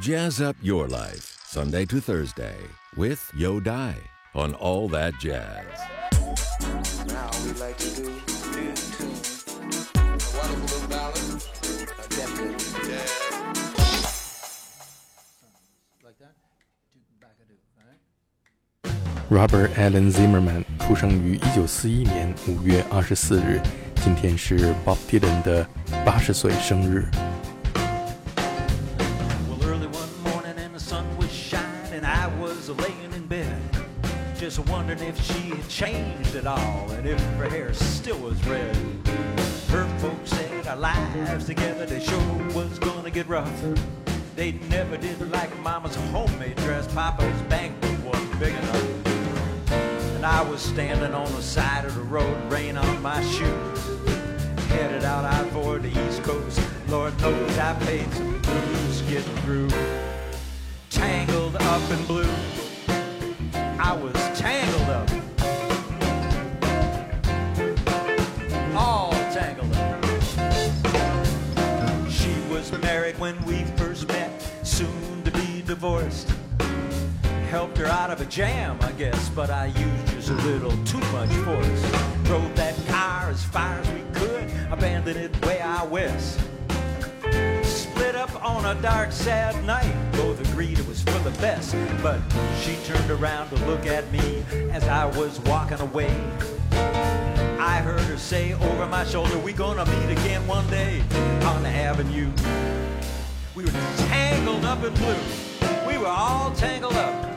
Jazz up your life, Sunday to Thursday, with Yo Dai on All That Jazz. Now we like to do new tune. A wonderful little ballad, a definite jazz. Like that? Do back a do, alright? Robert Allen Zimmerman 出生于一九四一年五月二十四日，今天是 Bob Dylan 的八十岁生日。 At all and if her hair still was red. Her folks said our lives together, they sure was gonna get rough. They never did like Mama's homemade dress, Papa's bank book wasn't big enough. And I was standing on the side of the road, rain on my shoes. Headed out I for the East Coast. Lord knows I paid some dues getting through. Tangled up in blue. I was we first met, soon to be divorced. Helped her out of a jam, I guess, but I used just a little too much force. Drove that car as far as we could, abandoned it way out west. Split up on a dark, sad night. Both agreed it was for the best, but she turned around to look at me as I was walking away. I heard her say over my shoulder, We gonna meet again one day on the avenue. We were tangled up in blue. We were all tangled up.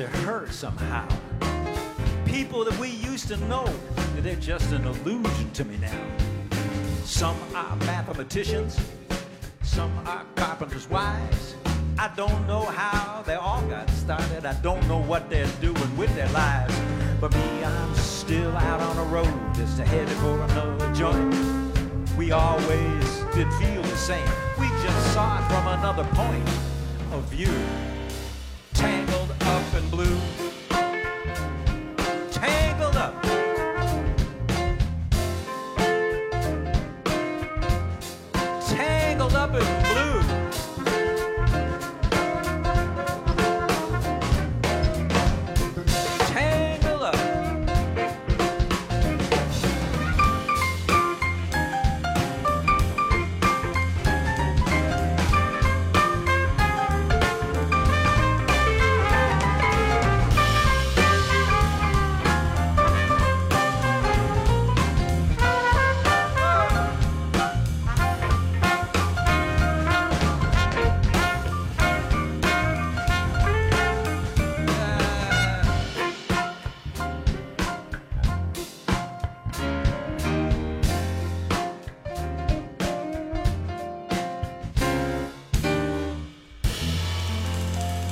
To her somehow. People that we used to know, they're just an illusion to me now. Some are mathematicians, some are carpenters' wives. I don't know how they all got started. I don't know what they're doing with their lives. But me, I'm still out on the road, just headed for another joint. We always did feel the same. We just saw it from another point of view. Tangled in blue.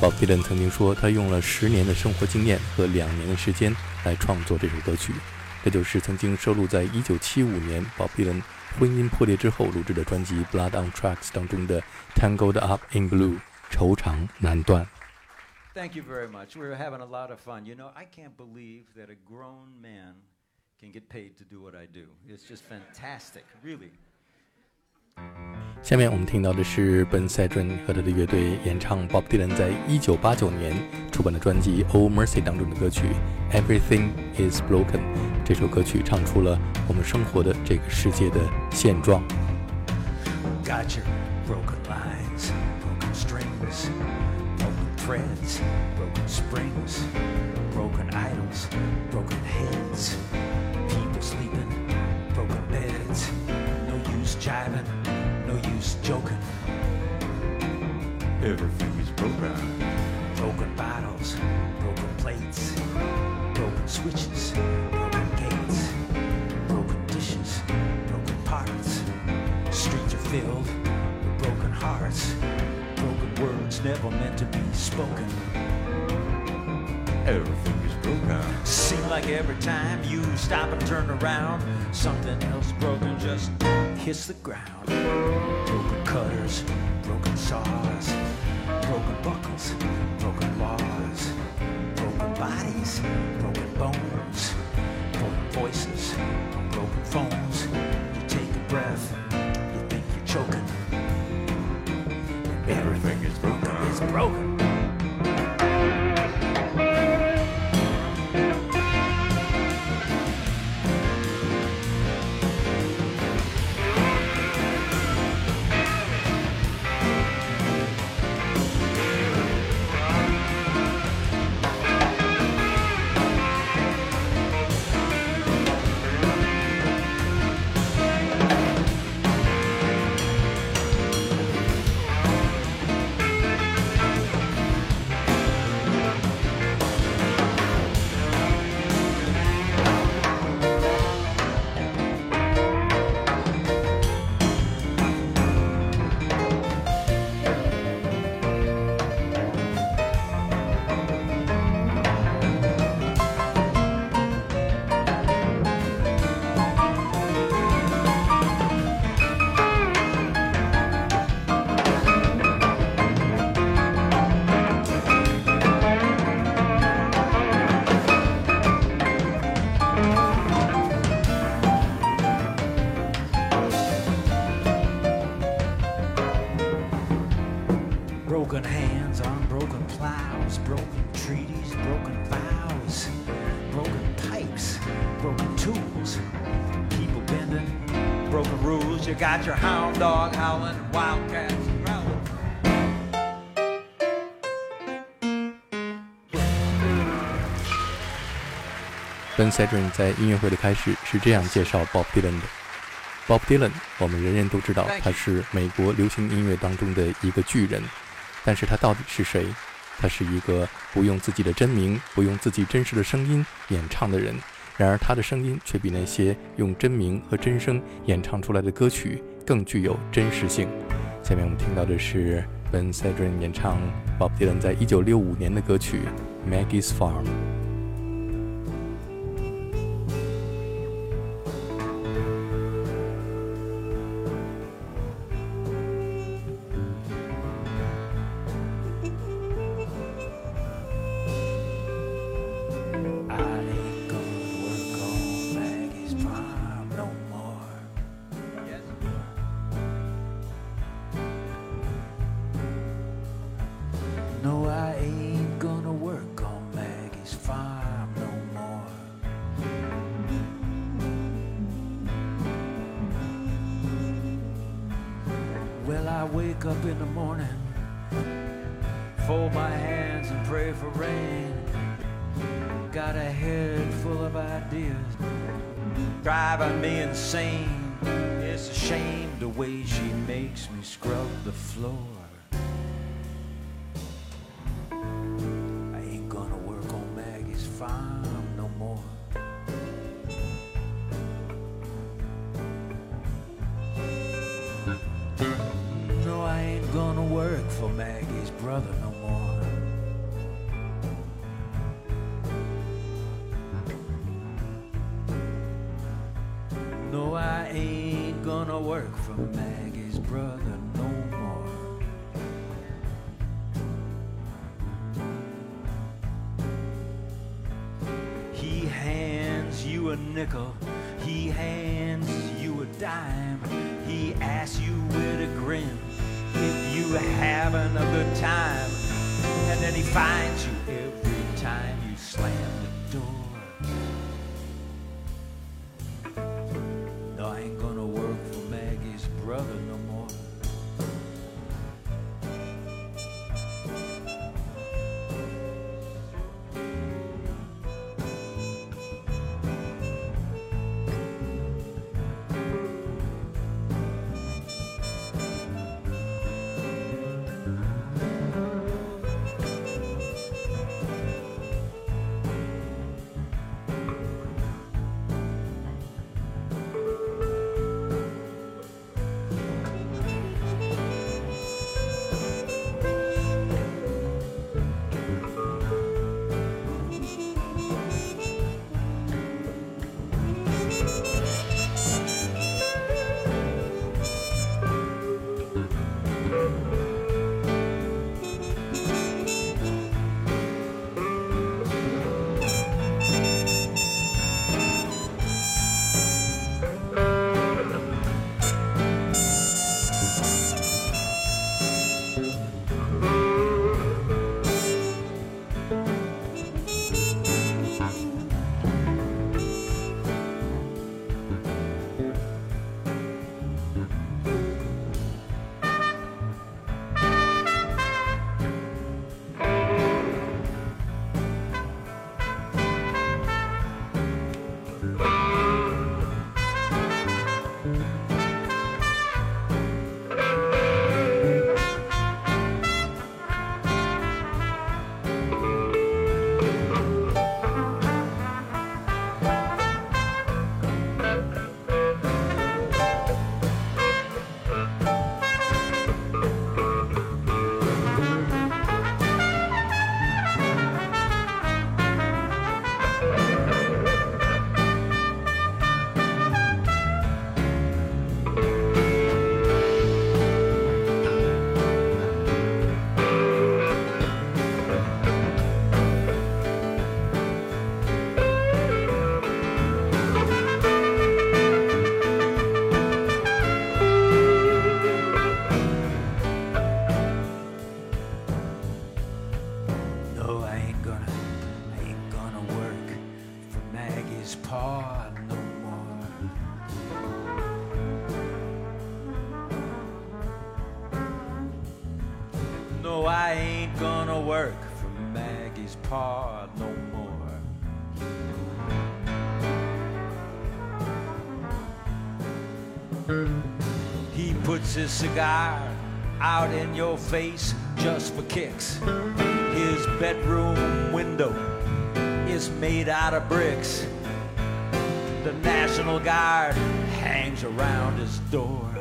Bob Dylan 曾经说，他用了十年的生活经验和两年的时间来创作这首歌曲。这就是曾经收录在1975年 Bob Dylan 婚姻破裂之后录制的专辑《Blood on Tracks》当中的《Tangled Up in Blue》，愁肠难断。 Thank you very much. We're having a lot of fun. You know, I can't believe that a grown man can get paid to do what I do. It's just fantastic, really. 下面我们听到的是本赛准和他的乐队演唱 bob dylan 在一九八九年出版的专辑 o mercy 当中的歌曲 everything is broken 这首歌曲唱出了我们生活的这个世界的现状 got your broken lines broken strings, broken treads broken idols broken heads people sleeping broken beds no use jiving. no use joking. Everything is broken. Broken bottles, broken plates, broken switches, broken gates, broken dishes, broken parts. Streets are filled with broken hearts, broken words never meant to be spoken. Everything is broken. Seems like every time you stop and turn around, something else broken just hits the ground. Broken cutters, broken saws, broken buckles, broken laws, broken bodies, broken bones, broken voices, Ben Cedrin 在音乐会的开始是这样介绍 Bob Dylan 的：Bob Dylan，我们人人都知道他是美国流行音乐当中的一个巨人，但是他到底是谁？他是一个不用自己的真名、不用自己真实的声音演唱的人。然而，他的声音却比那些用真名和真声演唱出来的歌曲更具有真实性。下面我们听到的是 Ben Cedrin 演唱 Bob Dylan 在1965年的歌曲《Maggie's Farm》。Well, I wake up in the morning, fold my hands and pray for rain. Got a head full of ideas, driving me insane. It's a shame the way she makes me scrub the floor. Nickel, he hands you a dime, he asks you with a grin if you having a good time, and then he finds you every time you slam I ain't gonna work for Maggie's paw no more. He puts his cigar out in your face just for kicks. His bedroom window is made out of bricks. The National Guard hangs around his door.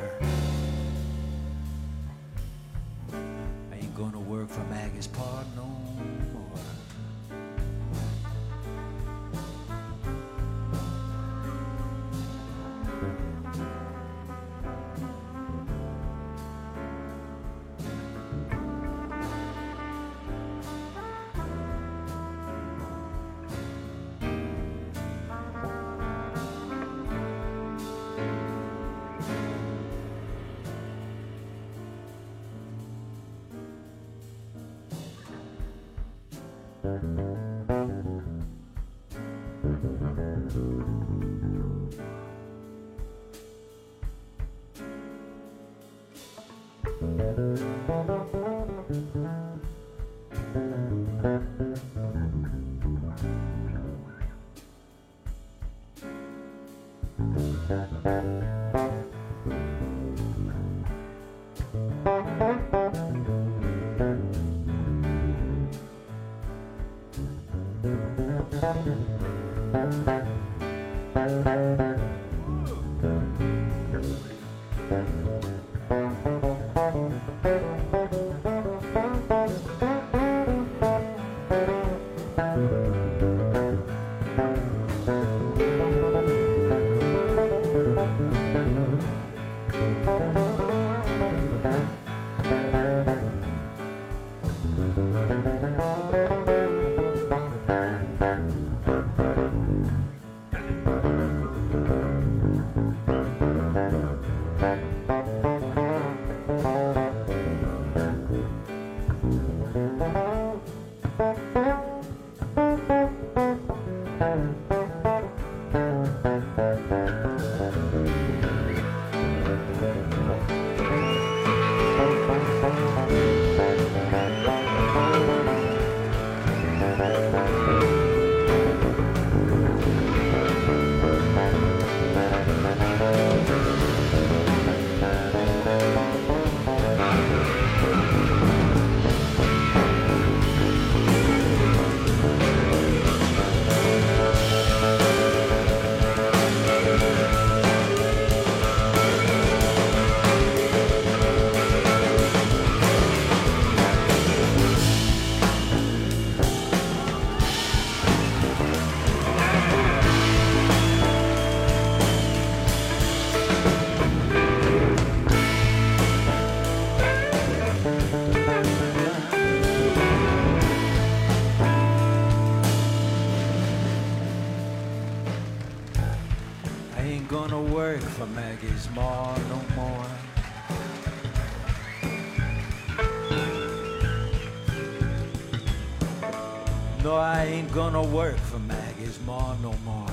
gonna work for Maggie's ma no more.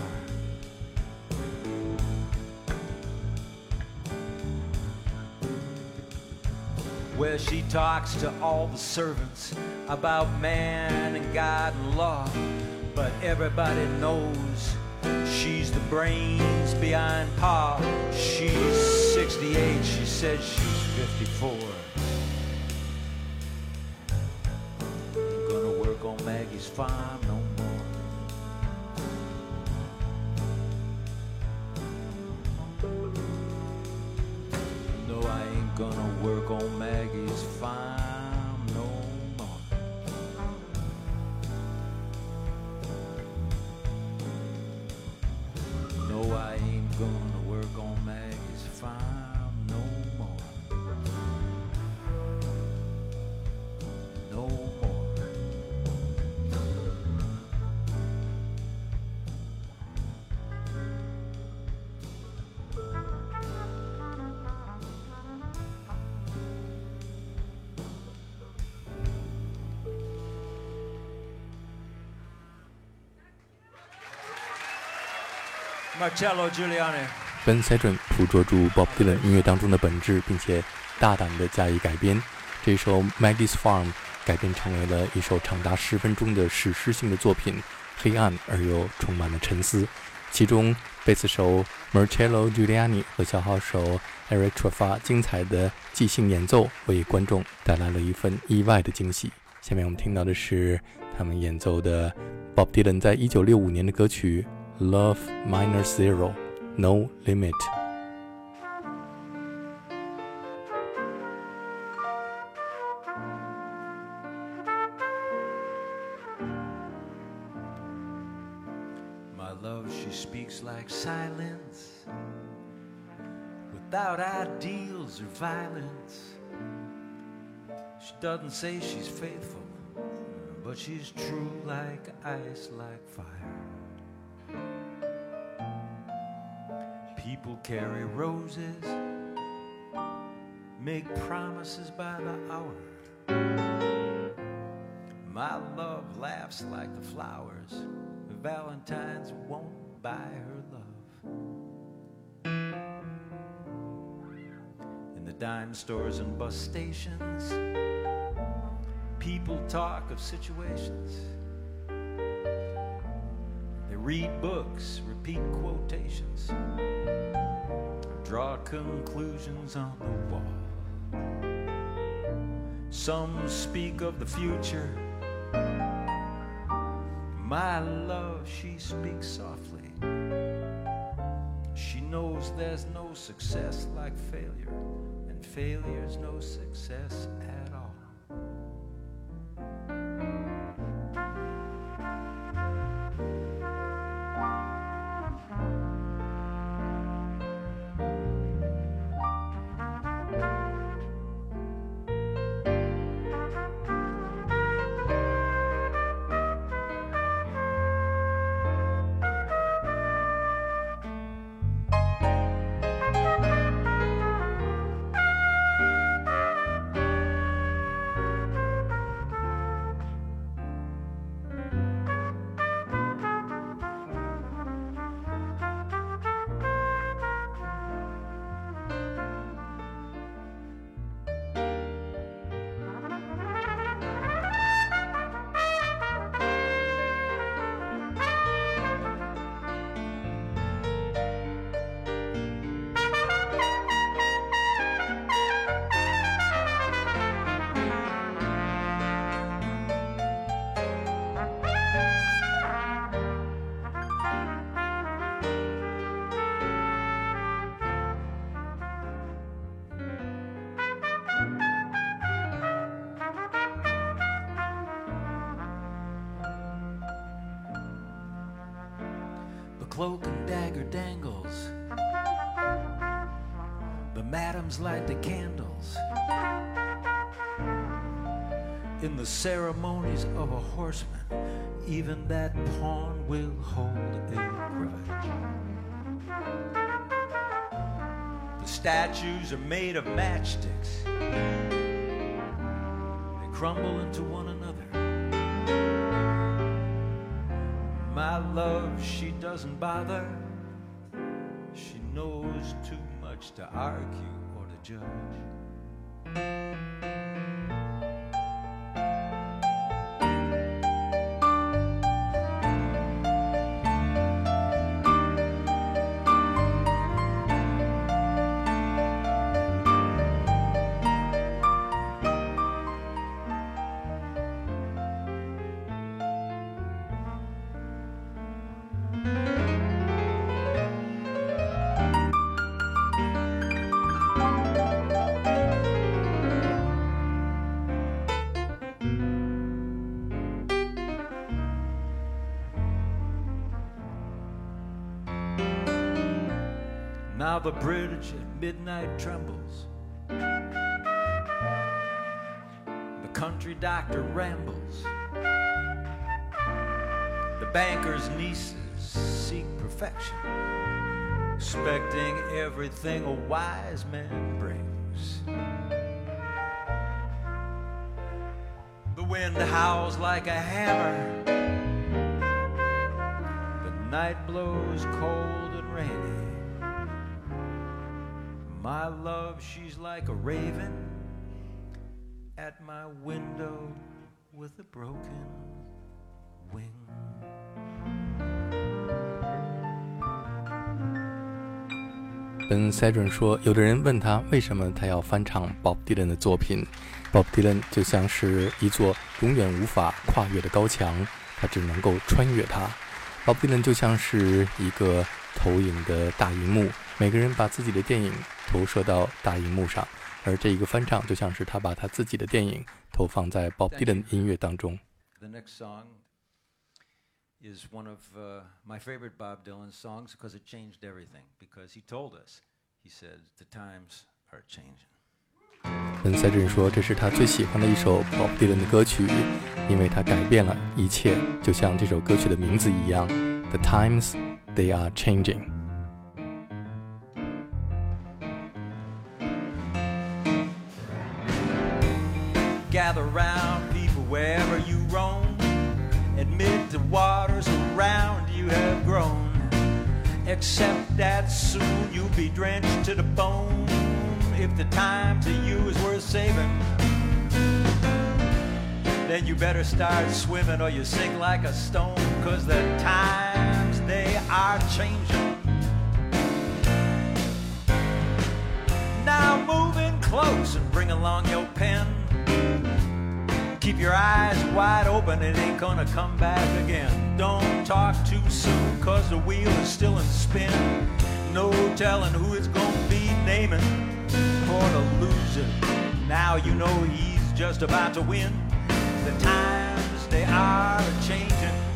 Where she talks to all the servants about man and God and law, but everybody knows She's the brains behind Pa. She's 68, she says she's 54. Ain't gonna work on Maggie's farm no more. Marcello Giuliani. Ben Cedron 捕捉住 Bob Dylan 音乐当中的本质，并且大胆地加以改编。这首《Maggie's Farm》改编成为了一首长达十分钟的史诗性的作品，黑暗而又充满了沉思。其中，贝斯手 Marcello Giuliani 和小号手 Eric Trufa 精彩的即兴演奏，为观众带来了一份意外的惊喜。下面我们听到的是他们演奏的 Bob Dylan 在一九六五年的歌曲《Love Minor Zero, No Limit. My love, she speaks like silence, without ideals or violence. She doesn't say she's faithful, but she's true like ice, like fire. People carry roses, make promises by the hour. My love laughs like the flowers. Valentine's won't buy her love. In the dime stores and bus stations, people talk of situations. Read books, repeat quotations, draw conclusions on the wall. Some speak of the future. My love, she speaks softly. She knows there's no success like failure, and failure's no success at all. Cloak and dagger dangles. The madams light the candles. In the ceremonies of a horseman, even that pawn will hold a grudge. The statues are made of matchsticks. They crumble into one another. My love, she doesn't bother. She knows too much to argue or to judge. Now the bridge at midnight trembles. The country doctor rambles. The banker's nieces seek perfection, expecting everything a wise man brings. The wind howls like a hammer. The night blows cold and rainy. My love, she's like a raven at my window with a broken wing. 跟 Cedron 说，有的人问他为什么他要翻唱 Bob Dylan 的作品，Bob Dylan 就像是一座永远无法跨越的高墙，他只能够穿越它。Bob Dylan 就像是一个投影的大荧幕，每个人把自己的电影投射到大荧幕上，而这一个翻唱就像是他把他自己的电影投放在 Bob Dylan 音乐当中。The next song is one of uh, my favorite Bob Dylan songs because it changed everything. Because he told us, he said, the times are changing. 跟 Cedron 说，这是他最喜欢的一首 Bob Dylan 的歌曲，因为它改变了一切，就像这首歌曲的名字一样，The times they are changing。Except that soon you'll be drenched to the bone. If the time to you is worth saving, then you better start swimming or you sink like a stone. Cause the times they are changing. Now move in close and bring along your pen. Keep your eyes wide open, it ain't gonna come back again. Don't talk too soon, cause the wheel is still in spin. No telling who it's gonna be naming for the loser. Now you know he's just about to win. The times they are changing.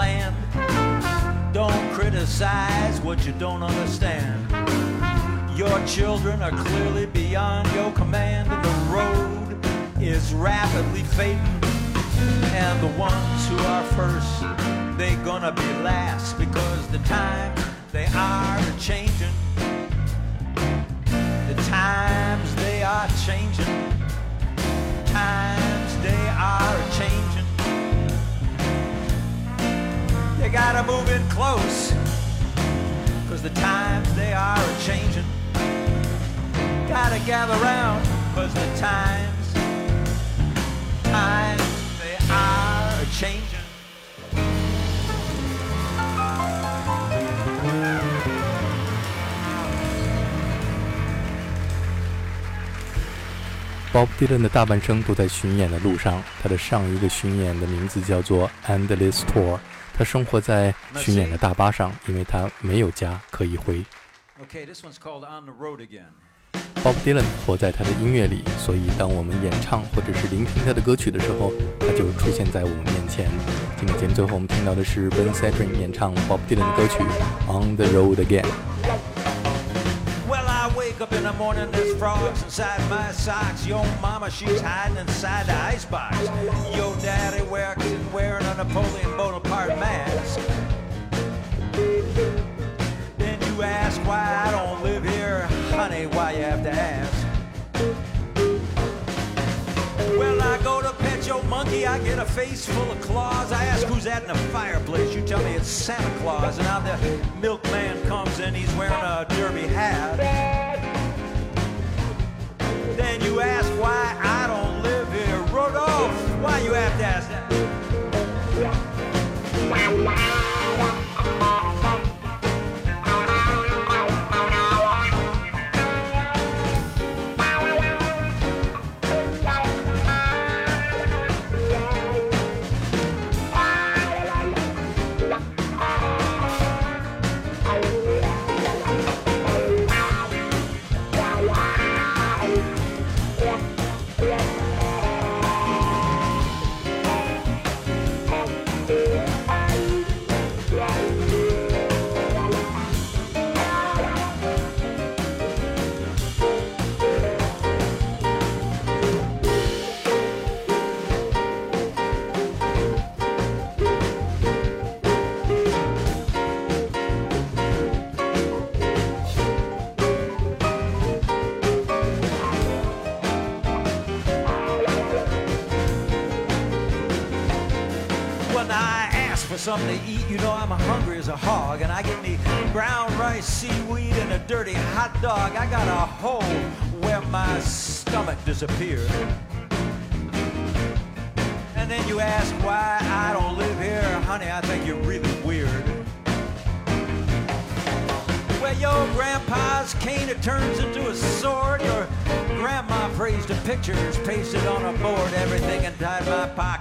Land. Don't criticize what you don't understand. Your children are clearly beyond your command, the road is rapidly fading. And the ones who are first, they gonna be last because the time they are changing. The times they are changing times they are changing. You gotta move in close, cause the times they are changing. Gotta gather round, cause the times, times they are changing. Bob Dylan 的大半生都在巡演的路上，他的上一个巡演的名字叫做 Endless Tour。 他生活在巡演的大巴上，因为他没有家可以回。Okay, this one's called On the Road Again. Bob Dylan 活在他的音乐里，所以当我们演唱或者是聆听他的歌曲的时候，他就出现在我们面前。今天节目最后我们听到的是 Ben s e d r i n 演唱 Bob Dylan 的歌曲《On the Road Again》。Wake up in the morning, there's frogs inside my socks. Your mama, she's hiding inside the icebox. Your daddy works and wearing a Napoleon Bonaparte mask. Then you ask why I don't live here. Honey, why you have to ask? Well, I go to pet your monkey, I get a face full of claws. I ask who's that in the fireplace. You tell me it's Santa Claus. And now the milkman comes in, he's wearing a derby hat. You ask why I don't live here. Rodolph, why you have to ask that? Stomach disappeared. And then you ask why I don't live here. Honey, I think you're really weird. Where your grandpa's cane it turns into a sword. Your grandma praised the pictures pasted on a board. Everything inside my pockets,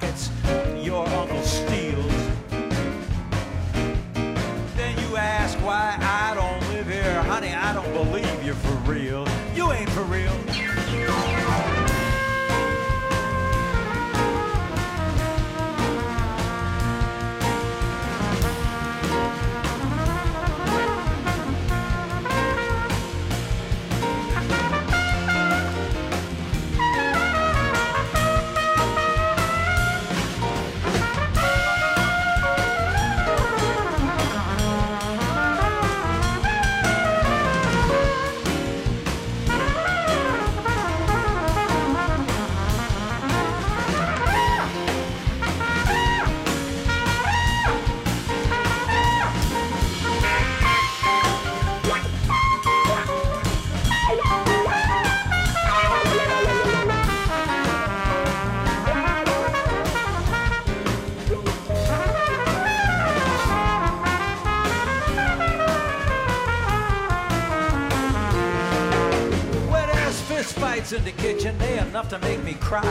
to make me cry.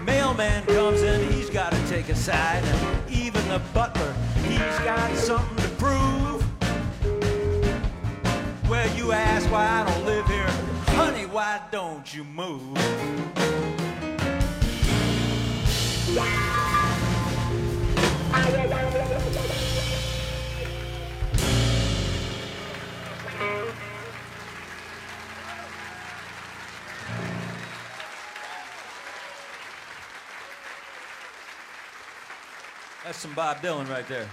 Mailman comes in, he's got to take a side. And even the butler, he's got something to prove. Where you ask why I don't live here, honey, why don't you move? That's some Bob Dylan right there.